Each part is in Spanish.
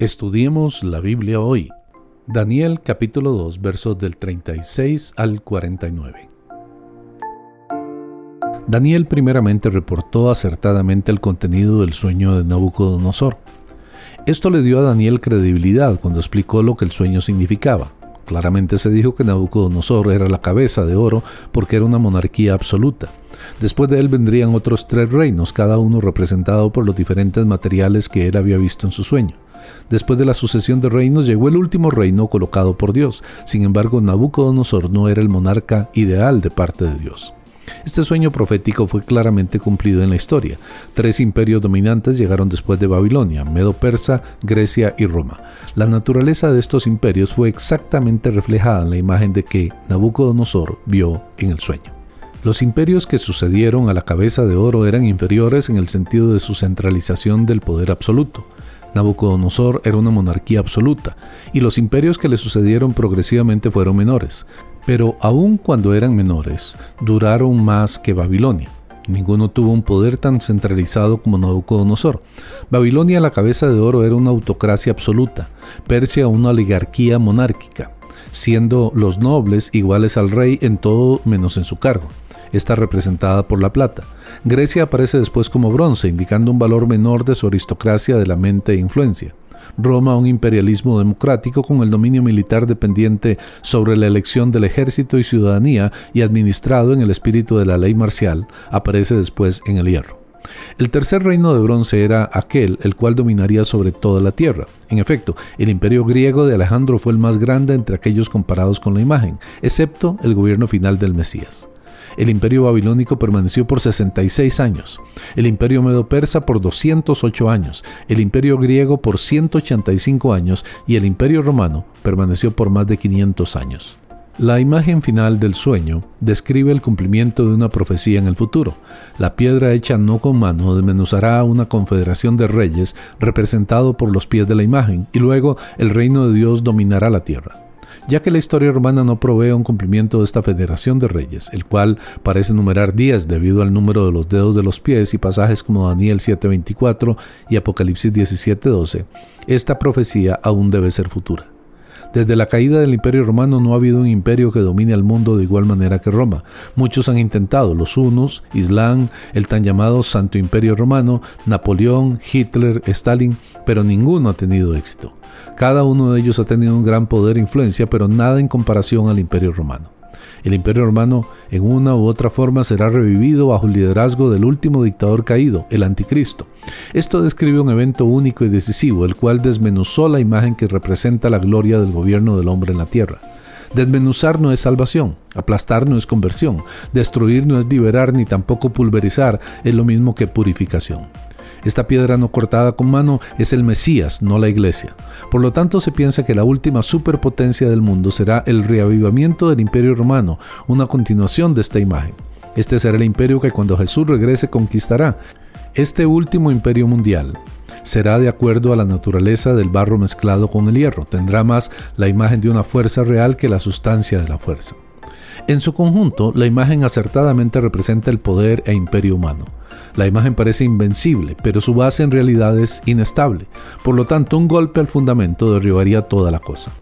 Estudiemos la Biblia hoy. Daniel capítulo 2 versos del 36 al 49. Daniel primeramente reportó acertadamente el contenido del sueño de Nabucodonosor. Esto le dio a Daniel credibilidad cuando explicó lo que el sueño significaba. Claramente se dijo que Nabucodonosor era la cabeza de oro porque era una monarquía absoluta. Después de él vendrían otros tres reinos, cada uno representado por los diferentes materiales que él había visto en su sueño. Después de la sucesión de reinos llegó el último reino colocado por Dios. Sin embargo, Nabucodonosor no era el monarca ideal de parte de Dios. Este sueño profético fue claramente cumplido en la historia. Tres imperios dominantes llegaron después de Babilonia, Medo-Persa, Grecia y Roma. La naturaleza de estos imperios fue exactamente reflejada en la imagen de que Nabucodonosor vio en el sueño. Los imperios que sucedieron a la cabeza de oro eran inferiores en el sentido de su centralización del poder absoluto. Nabucodonosor era una monarquía absoluta, y los imperios que le sucedieron progresivamente fueron menores, pero aun cuando eran menores, duraron más que Babilonia. Ninguno tuvo un poder tan centralizado como Nabucodonosor. Babilonia, la cabeza de oro, era una autocracia absoluta, Persia una oligarquía monárquica, siendo los nobles iguales al rey en todo menos en su cargo está representada por la plata. Grecia aparece después como bronce, indicando un valor menor de su aristocracia de la mente e influencia. Roma, un imperialismo democrático con el dominio militar dependiente sobre la elección del ejército y ciudadanía y administrado en el espíritu de la ley marcial, aparece después en el hierro. El tercer reino de bronce era aquel el cual dominaría sobre toda la tierra. En efecto, el imperio griego de Alejandro fue el más grande entre aquellos comparados con la imagen, excepto el gobierno final del Mesías. El imperio babilónico permaneció por 66 años, el imperio medo-persa por 208 años, el imperio griego por 185 años y el imperio romano permaneció por más de 500 años. La imagen final del sueño describe el cumplimiento de una profecía en el futuro. La piedra hecha no con mano desmenuzará una confederación de reyes representado por los pies de la imagen y luego el reino de Dios dominará la tierra ya que la historia romana no provee un cumplimiento de esta federación de reyes, el cual parece numerar días debido al número de los dedos de los pies y pasajes como Daniel 7:24 y Apocalipsis 17:12, esta profecía aún debe ser futura. Desde la caída del Imperio Romano no ha habido un imperio que domine al mundo de igual manera que Roma. Muchos han intentado, los hunos, Islam, el tan llamado Santo Imperio Romano, Napoleón, Hitler, Stalin, pero ninguno ha tenido éxito. Cada uno de ellos ha tenido un gran poder e influencia, pero nada en comparación al Imperio Romano. El imperio romano en una u otra forma será revivido bajo el liderazgo del último dictador caído, el anticristo. Esto describe un evento único y decisivo, el cual desmenuzó la imagen que representa la gloria del gobierno del hombre en la tierra. Desmenuzar no es salvación, aplastar no es conversión, destruir no es liberar ni tampoco pulverizar, es lo mismo que purificación. Esta piedra no cortada con mano es el Mesías, no la iglesia. Por lo tanto, se piensa que la última superpotencia del mundo será el reavivamiento del imperio romano, una continuación de esta imagen. Este será el imperio que cuando Jesús regrese conquistará. Este último imperio mundial será de acuerdo a la naturaleza del barro mezclado con el hierro. Tendrá más la imagen de una fuerza real que la sustancia de la fuerza. En su conjunto, la imagen acertadamente representa el poder e imperio humano. La imagen parece invencible, pero su base en realidad es inestable. Por lo tanto, un golpe al fundamento derribaría toda la cosa.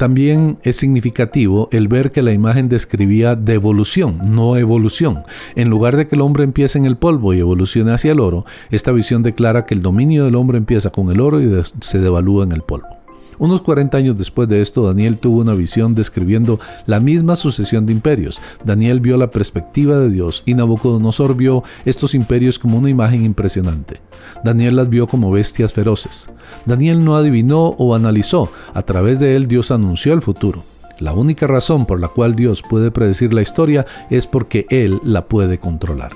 También es significativo el ver que la imagen describía devolución, no evolución. En lugar de que el hombre empiece en el polvo y evolucione hacia el oro, esta visión declara que el dominio del hombre empieza con el oro y se devalúa en el polvo. Unos 40 años después de esto, Daniel tuvo una visión describiendo la misma sucesión de imperios. Daniel vio la perspectiva de Dios y Nabucodonosor vio estos imperios como una imagen impresionante. Daniel las vio como bestias feroces. Daniel no adivinó o analizó, a través de él Dios anunció el futuro. La única razón por la cual Dios puede predecir la historia es porque Él la puede controlar.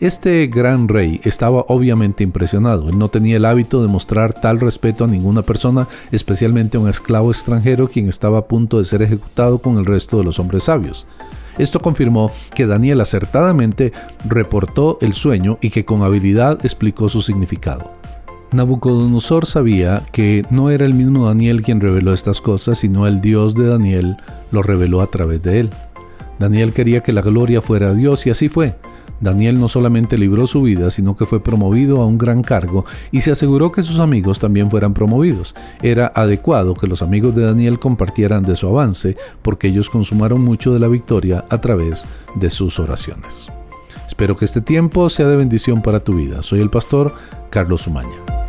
Este gran rey estaba obviamente impresionado. Él no tenía el hábito de mostrar tal respeto a ninguna persona, especialmente a un esclavo extranjero quien estaba a punto de ser ejecutado con el resto de los hombres sabios. Esto confirmó que Daniel acertadamente reportó el sueño y que con habilidad explicó su significado. Nabucodonosor sabía que no era el mismo Daniel quien reveló estas cosas, sino el Dios de Daniel lo reveló a través de él. Daniel quería que la gloria fuera a Dios y así fue. Daniel no solamente libró su vida, sino que fue promovido a un gran cargo y se aseguró que sus amigos también fueran promovidos. Era adecuado que los amigos de Daniel compartieran de su avance, porque ellos consumaron mucho de la victoria a través de sus oraciones. Espero que este tiempo sea de bendición para tu vida. Soy el pastor Carlos Umaña.